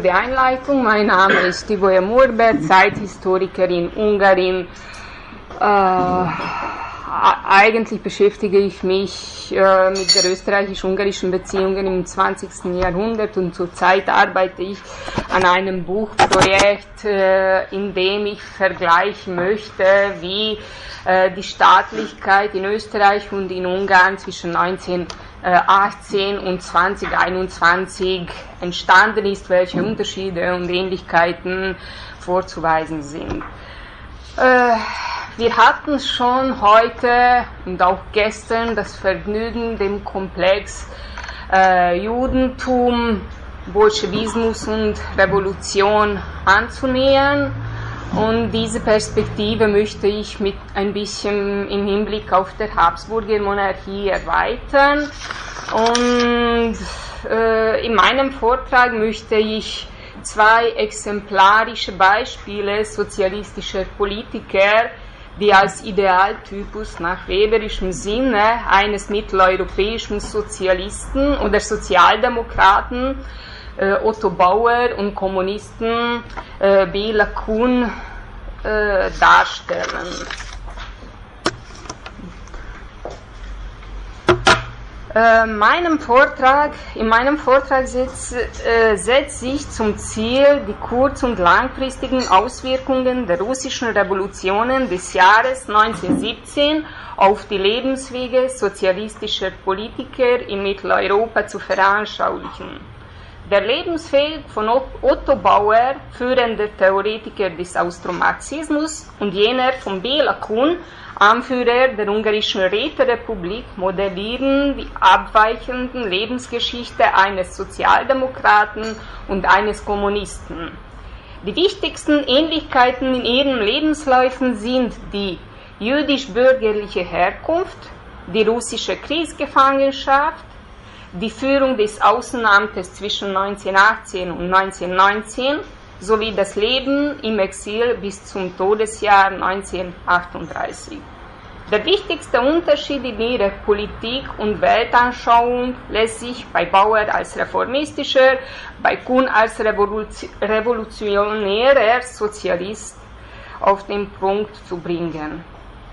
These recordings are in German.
die Einleitung. Mein Name ist Tivoje Murbert, Zeithistorikerin, Ungarin. Äh, eigentlich beschäftige ich mich äh, mit der österreichisch-ungarischen Beziehungen im 20. Jahrhundert und zurzeit arbeite ich an einem Buchprojekt, äh, in dem ich vergleichen möchte, wie äh, die Staatlichkeit in Österreich und in Ungarn zwischen 1918 und 2021 entstanden ist, welche Unterschiede und Ähnlichkeiten vorzuweisen sind. Äh, wir hatten schon heute und auch gestern das Vergnügen, dem Komplex äh, Judentum, Bolschewismus und Revolution anzunähern. Und diese Perspektive möchte ich mit ein bisschen im Hinblick auf der Habsburger Monarchie erweitern. Und äh, in meinem Vortrag möchte ich zwei exemplarische Beispiele sozialistischer Politiker die als Idealtypus nach weberischem Sinne eines mitteleuropäischen Sozialisten oder Sozialdemokraten Otto Bauer und Kommunisten äh, Bela Kuhn äh, darstellen. Äh, meinem Vortrag, in meinem Vortrag setzt, äh, setzt sich zum Ziel, die kurz- und langfristigen Auswirkungen der russischen Revolutionen des Jahres 1917 auf die Lebenswege sozialistischer Politiker in Mitteleuropa zu veranschaulichen. Der Lebensweg von Otto Bauer, führender Theoretiker des Austromarxismus, und jener von Bela Kuhn, Anführer der ungarischen Räterepublik, modellieren die abweichenden Lebensgeschichte eines Sozialdemokraten und eines Kommunisten. Die wichtigsten Ähnlichkeiten in ihren Lebensläufen sind die jüdisch-bürgerliche Herkunft, die russische Kriegsgefangenschaft, die Führung des Außenamtes zwischen 1918 und 1919 sowie das Leben im Exil bis zum Todesjahr 1938. Der wichtigste Unterschied in ihrer Politik und Weltanschauung lässt sich bei Bauer als reformistischer, bei Kuhn als revolutionärer Sozialist auf den Punkt zu bringen.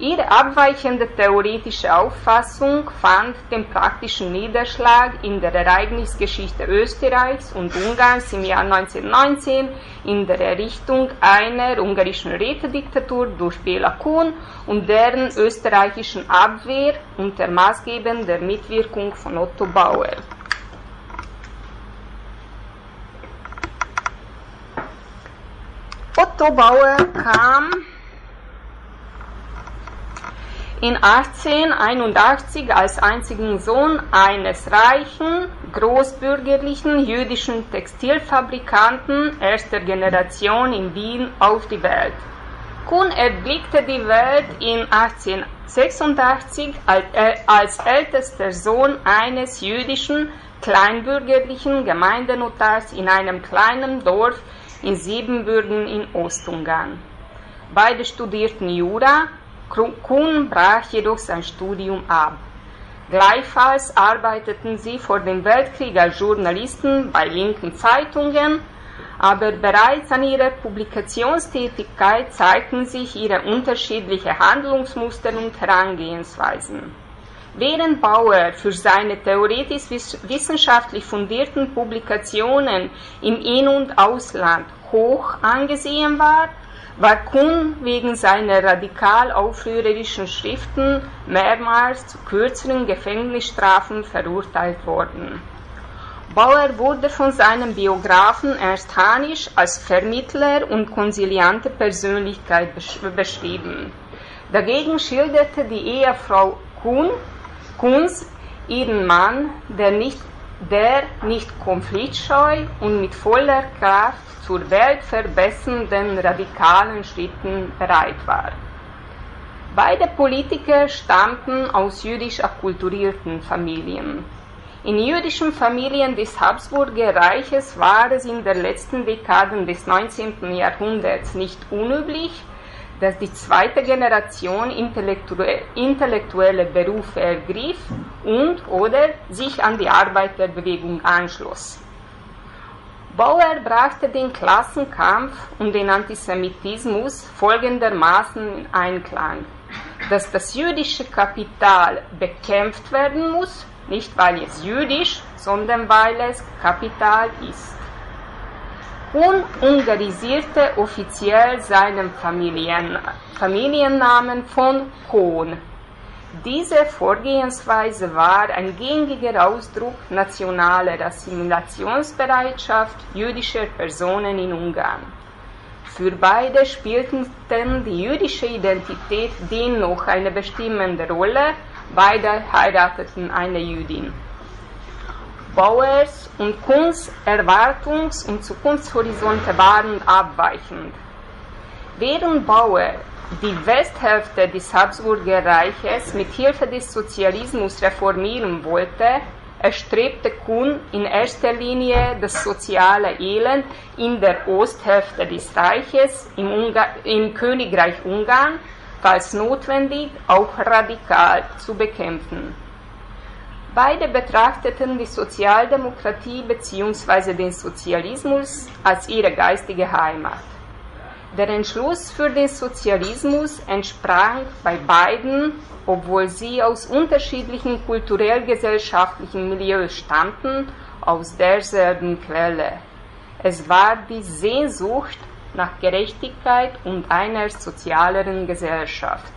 Ihre abweichende theoretische Auffassung fand den praktischen Niederschlag in der Ereignisgeschichte Österreichs und Ungarns im Jahr 1919 in der Errichtung einer ungarischen Rätediktatur durch Bela Kuhn und deren österreichischen Abwehr unter maßgebender Mitwirkung von Otto Bauer. Otto Bauer kam in 1881 als einzigen Sohn eines reichen, großbürgerlichen jüdischen Textilfabrikanten erster Generation in Wien auf die Welt. Kuhn erblickte die Welt in 1886 äh, als ältester Sohn eines jüdischen kleinbürgerlichen Gemeindenotars in einem kleinen Dorf in Siebenbürgen in Ostungarn. Beide studierten Jura, Kuhn brach jedoch sein Studium ab. Gleichfalls arbeiteten sie vor dem Weltkrieg als Journalisten bei linken Zeitungen, aber bereits an ihrer Publikationstätigkeit zeigten sich ihre unterschiedlichen Handlungsmuster und Herangehensweisen. Während Bauer für seine theoretisch-wissenschaftlich fundierten Publikationen im In- und Ausland hoch angesehen war, war Kuhn wegen seiner radikal aufrührerischen Schriften mehrmals zu kürzeren Gefängnisstrafen verurteilt worden. Bauer wurde von seinem Biografen Ernst Hanisch als Vermittler und konsiliante Persönlichkeit beschrieben. Dagegen schilderte die Ehefrau Kuhn, Kuhns ihren Mann, der nicht, der nicht konfliktscheu und mit voller Kraft zur weltverbessernden radikalen Schritten bereit war. Beide Politiker stammten aus jüdisch akkulturierten Familien. In jüdischen Familien des Habsburger Reiches war es in den letzten Dekaden des 19. Jahrhunderts nicht unüblich, dass die zweite Generation intellektuelle Berufe ergriff und oder sich an die Arbeiterbewegung anschloss. Bauer brachte den Klassenkampf und den Antisemitismus folgendermaßen in Einklang, dass das jüdische Kapital bekämpft werden muss, nicht weil es jüdisch, sondern weil es Kapital ist. Ungarisierte offiziell seinen Familien, Familiennamen von Kohn. Diese Vorgehensweise war ein gängiger Ausdruck nationaler Assimilationsbereitschaft jüdischer Personen in Ungarn. Für beide spielten die jüdische Identität dennoch eine bestimmende Rolle, beide heirateten eine Jüdin. Bauers und Kunst Erwartungs- und Zukunftshorizonte waren abweichend. Während Bauer die Westhälfte des Habsburger Reiches mit Hilfe des Sozialismus reformieren wollte, erstrebte Kuhn in erster Linie das soziale Elend in der Osthälfte des Reiches, im, Ungar im Königreich Ungarn, falls notwendig, auch radikal zu bekämpfen. Beide betrachteten die Sozialdemokratie bzw. den Sozialismus als ihre geistige Heimat. Der Entschluss für den Sozialismus entsprang bei beiden, obwohl sie aus unterschiedlichen kulturell-gesellschaftlichen Milieus stammten, aus derselben Quelle. Es war die Sehnsucht nach Gerechtigkeit und einer sozialeren Gesellschaft.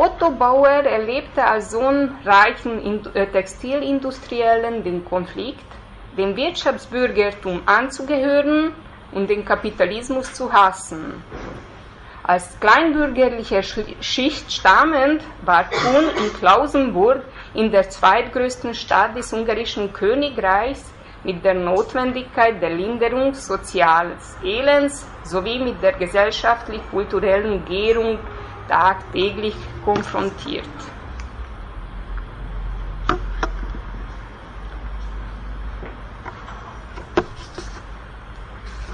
Otto Bauer erlebte als Sohn reichen äh, Textilindustriellen den Konflikt, dem Wirtschaftsbürgertum anzugehören und den Kapitalismus zu hassen. Als kleinbürgerliche Schicht stammend war Kuhn in Klausenburg in der zweitgrößten Stadt des ungarischen Königreichs mit der Notwendigkeit der Linderung soziales Elends sowie mit der gesellschaftlich-kulturellen Gärung tagtäglich konfrontiert.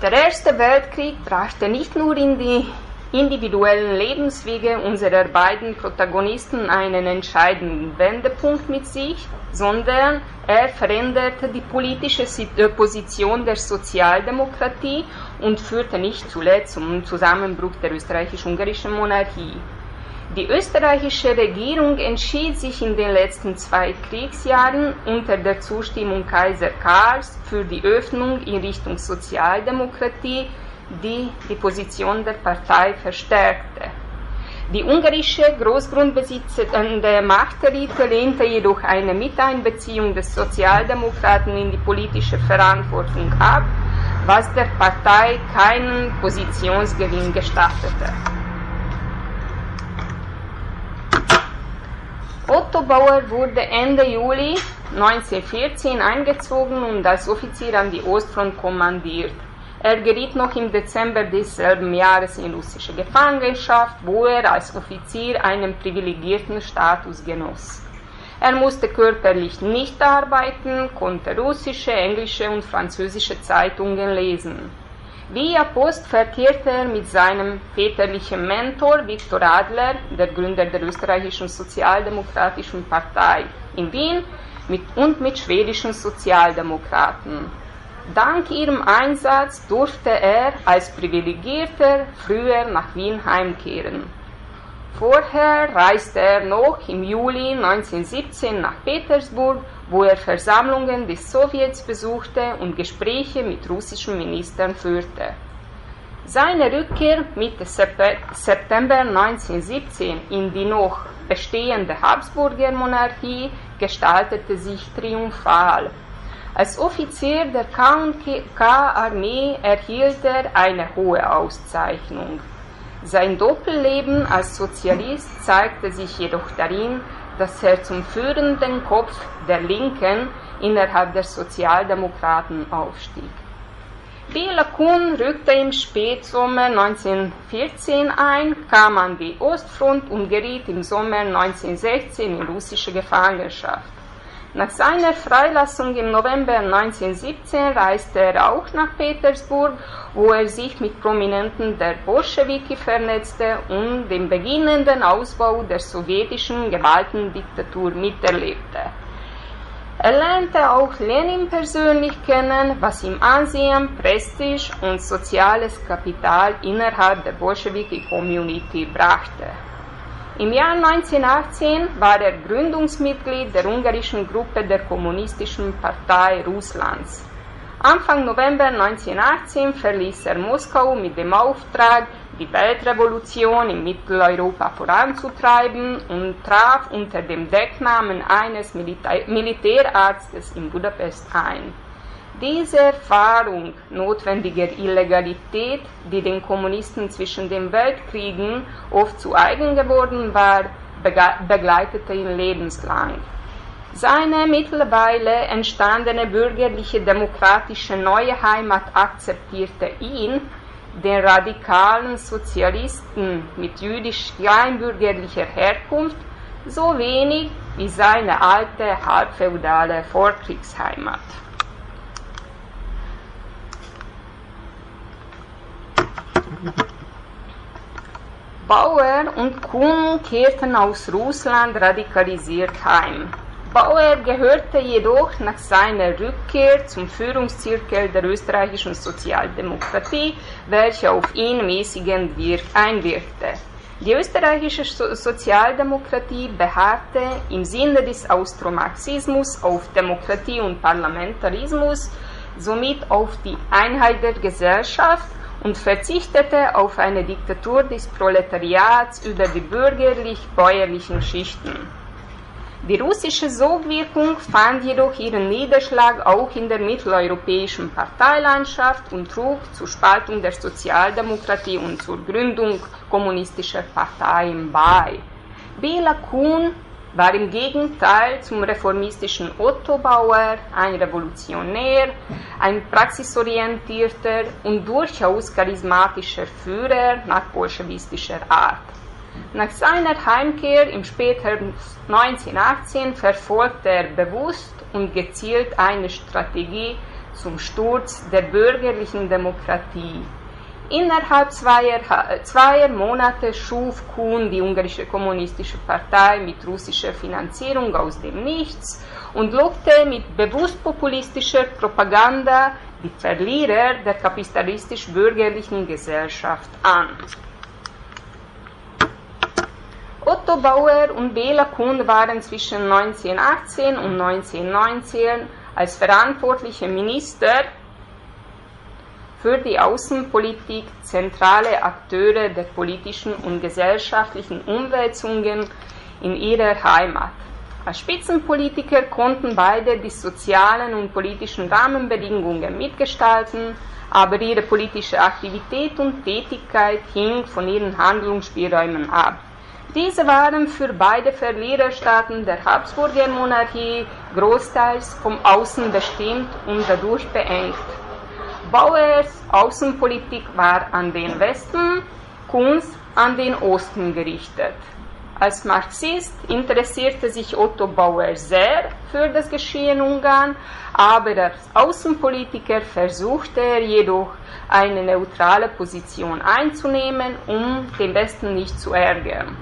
Der Erste Weltkrieg brachte nicht nur in die individuellen Lebenswege unserer beiden Protagonisten einen entscheidenden Wendepunkt mit sich, sondern er veränderte die politische äh, Position der Sozialdemokratie und führte nicht zuletzt zum Zusammenbruch der österreichisch-ungarischen Monarchie. Die österreichische Regierung entschied sich in den letzten zwei Kriegsjahren unter der Zustimmung Kaiser Karls für die Öffnung in Richtung Sozialdemokratie, die die Position der Partei verstärkte. Die ungarische großgrundbesitzende Machtelite lehnte jedoch eine Miteinbeziehung des Sozialdemokraten in die politische Verantwortung ab, was der Partei keinen Positionsgewinn gestattete. Otto Bauer wurde Ende Juli 1914 eingezogen und als Offizier an die Ostfront kommandiert. Er geriet noch im Dezember desselben Jahres in russische Gefangenschaft, wo er als Offizier einen privilegierten Status genoss. Er musste körperlich nicht arbeiten, konnte russische, englische und französische Zeitungen lesen. Via Post verkehrte er mit seinem väterlichen Mentor Viktor Adler, der Gründer der österreichischen Sozialdemokratischen Partei in Wien, mit, und mit schwedischen Sozialdemokraten. Dank ihrem Einsatz durfte er als Privilegierter früher nach Wien heimkehren. Vorher reiste er noch im Juli 1917 nach Petersburg, wo er Versammlungen des Sowjets besuchte und Gespräche mit russischen Ministern führte. Seine Rückkehr Mitte September 1917 in die noch bestehende Habsburger Monarchie gestaltete sich triumphal. Als Offizier der K&K-Armee erhielt er eine hohe Auszeichnung. Sein Doppelleben als Sozialist zeigte sich jedoch darin, dass er zum führenden Kopf der Linken innerhalb der Sozialdemokraten aufstieg. Bela Kuhn rückte im Spätsommer 1914 ein, kam an die Ostfront und geriet im Sommer 1916 in russische Gefangenschaft. Nach seiner Freilassung im November 1917 reiste er auch nach Petersburg, wo er sich mit Prominenten der Bolschewiki vernetzte und den beginnenden Ausbau der sowjetischen Gewaltendiktatur miterlebte. Er lernte auch Lenin persönlich kennen, was ihm Ansehen, Prestige und soziales Kapital innerhalb der Bolschewiki-Community brachte. Im Jahr 1918 war er Gründungsmitglied der ungarischen Gruppe der Kommunistischen Partei Russlands. Anfang November 1918 verließ er Moskau mit dem Auftrag, die Weltrevolution in Mitteleuropa voranzutreiben und traf unter dem Decknamen eines Milita Militärarztes in Budapest ein. Diese Erfahrung notwendiger Illegalität, die den Kommunisten zwischen den Weltkriegen oft zu eigen geworden war, begleitete ihn lebenslang. Seine mittlerweile entstandene bürgerliche demokratische neue Heimat akzeptierte ihn, den radikalen Sozialisten mit jüdisch-kleinbürgerlicher Herkunft, so wenig wie seine alte halbfeudale Vorkriegsheimat. Bauer und Kuhn kehrten aus Russland radikalisiert heim. Bauer gehörte jedoch nach seiner Rückkehr zum Führungszirkel der österreichischen Sozialdemokratie, welche auf ihn mäßigend einwirkte. Die österreichische Sozialdemokratie beharrte im Sinne des Austromarxismus auf Demokratie und Parlamentarismus, somit auf die Einheit der Gesellschaft und verzichtete auf eine Diktatur des Proletariats über die bürgerlich-bäuerlichen Schichten. Die russische Sogwirkung fand jedoch ihren Niederschlag auch in der mitteleuropäischen Parteilandschaft und trug zur Spaltung der Sozialdemokratie und zur Gründung kommunistischer Parteien bei. Bela Kuhn war im Gegenteil zum reformistischen Otto Bauer ein Revolutionär, ein praxisorientierter und durchaus charismatischer Führer nach bolschewistischer Art. Nach seiner Heimkehr im späteren 1918 verfolgte er bewusst und gezielt eine Strategie zum Sturz der bürgerlichen Demokratie. Innerhalb zweier, zweier Monate schuf Kuhn die ungarische kommunistische Partei mit russischer Finanzierung aus dem Nichts und lockte mit bewusst populistischer Propaganda die Verlierer der kapitalistisch-bürgerlichen Gesellschaft an. Otto Bauer und Bela Kuhn waren zwischen 1918 und 1919 als verantwortliche Minister für die Außenpolitik zentrale Akteure der politischen und gesellschaftlichen Umwälzungen in ihrer Heimat. Als Spitzenpolitiker konnten beide die sozialen und politischen Rahmenbedingungen mitgestalten, aber ihre politische Aktivität und Tätigkeit hing von ihren Handlungsspielräumen ab. Diese waren für beide Verliererstaaten der Habsburger Monarchie großteils vom Außen bestimmt und dadurch beengt. Bauers Außenpolitik war an den Westen, Kunz an den Osten gerichtet. Als Marxist interessierte sich Otto Bauer sehr für das Geschehen Ungarn, aber als Außenpolitiker versuchte er jedoch eine neutrale Position einzunehmen, um den Westen nicht zu ärgern.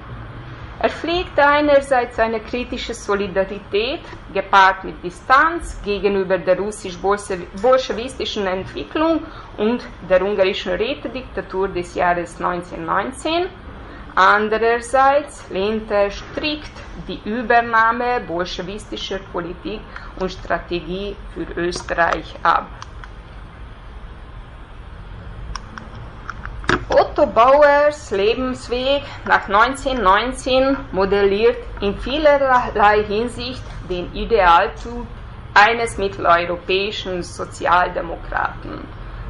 Er pflegte einerseits eine kritische Solidarität, gepaart mit Distanz gegenüber der russisch-bolschewistischen Entwicklung und der ungarischen Rätediktatur des Jahres 1919. Andererseits lehnte er strikt die Übernahme bolschewistischer Politik und Strategie für Österreich ab. Otto Bauers Lebensweg nach 1919 modelliert in vielerlei Hinsicht den Idealtyp eines mitteleuropäischen Sozialdemokraten.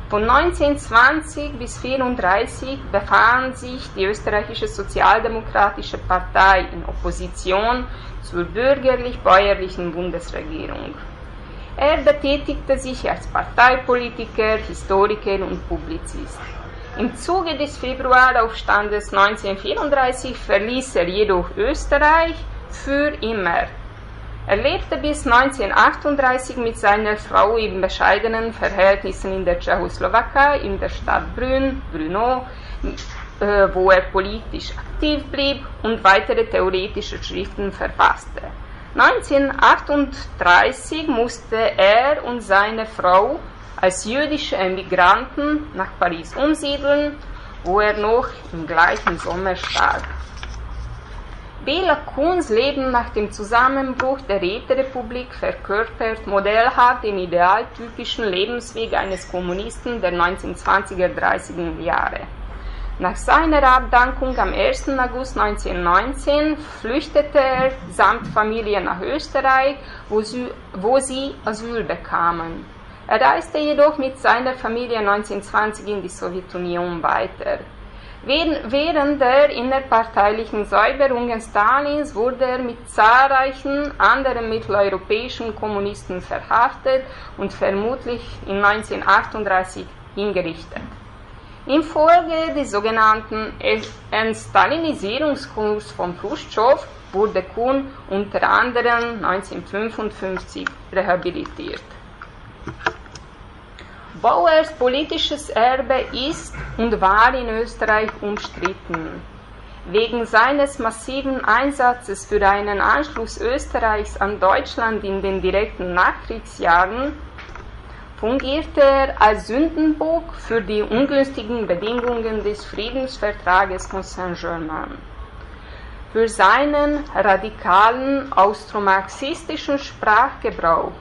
Von 1920 bis 1934 befand sich die österreichische Sozialdemokratische Partei in Opposition zur bürgerlich-bäuerlichen Bundesregierung. Er betätigte sich als Parteipolitiker, Historiker und Publizist. Im Zuge des Februaraufstandes 1934 verließ er jedoch Österreich für immer. Er lebte bis 1938 mit seiner Frau in bescheidenen Verhältnissen in der Tschechoslowakei, in der Stadt Brünn, Brno, äh, wo er politisch aktiv blieb und weitere theoretische Schriften verfasste. 1938 musste er und seine Frau als jüdische Emigranten nach Paris umsiedeln, wo er noch im gleichen Sommer starb. Bela Kuhns Leben nach dem Zusammenbruch der Räterepublik verkörpert modellhaft den idealtypischen Lebensweg eines Kommunisten der 1920er, 30er Jahre. Nach seiner Abdankung am 1. August 1919 flüchtete er samt Familie nach Österreich, wo sie, wo sie Asyl bekamen. Er reiste jedoch mit seiner Familie 1920 in die Sowjetunion weiter. Während der innerparteilichen Säuberungen Stalins wurde er mit zahlreichen anderen mitteleuropäischen Kommunisten verhaftet und vermutlich in 1938 hingerichtet. Infolge des sogenannten Entstalinisierungskurs von Khrushchev wurde Kuhn unter anderem 1955 rehabilitiert. Bauers politisches Erbe ist und war in Österreich umstritten. Wegen seines massiven Einsatzes für einen Anschluss Österreichs an Deutschland in den direkten Nachkriegsjahren fungierte er als Sündenbock für die ungünstigen Bedingungen des Friedensvertrages von Saint-Germain. Für seinen radikalen austromarxistischen Sprachgebrauch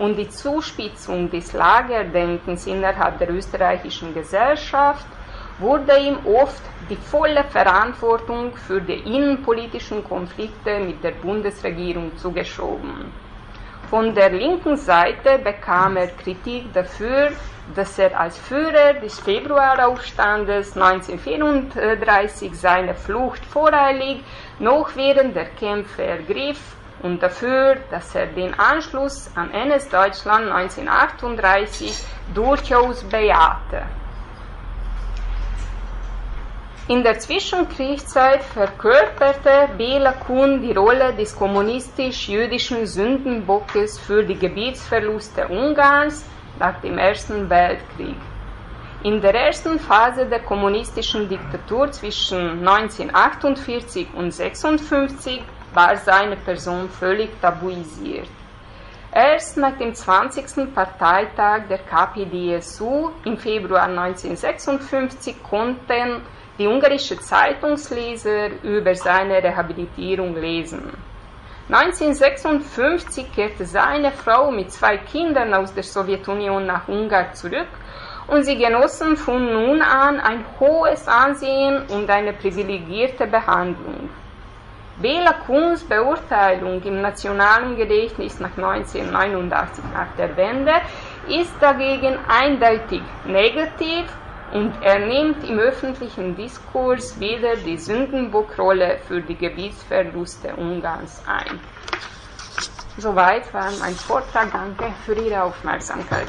und die Zuspitzung des Lagerdenkens innerhalb der österreichischen Gesellschaft wurde ihm oft die volle Verantwortung für die innenpolitischen Konflikte mit der Bundesregierung zugeschoben. Von der linken Seite bekam er Kritik dafür, dass er als Führer des Februaraufstandes 1934 seine Flucht voreilig noch während der Kämpfe ergriff und dafür, dass er den Anschluss an NS-Deutschland 1938 durchaus bejahte. In der Zwischenkriegszeit verkörperte Bela Kuhn die Rolle des kommunistisch-jüdischen Sündenbockes für die Gebietsverluste Ungarns nach dem Ersten Weltkrieg. In der ersten Phase der kommunistischen Diktatur zwischen 1948 und 1956 war seine Person völlig tabuisiert. Erst nach dem 20. Parteitag der KPDSU im Februar 1956 konnten die ungarische Zeitungsleser über seine Rehabilitierung lesen. 1956 kehrte seine Frau mit zwei Kindern aus der Sowjetunion nach Ungarn zurück und sie genossen von nun an ein hohes Ansehen und eine privilegierte Behandlung. Bela Kuns Beurteilung im Nationalen Gedächtnis nach 1989 nach der Wende ist dagegen eindeutig negativ und er nimmt im öffentlichen Diskurs wieder die Sündenbockrolle für die Gebietsverluste Ungarns ein. Soweit war mein Vortrag. Danke für Ihre Aufmerksamkeit.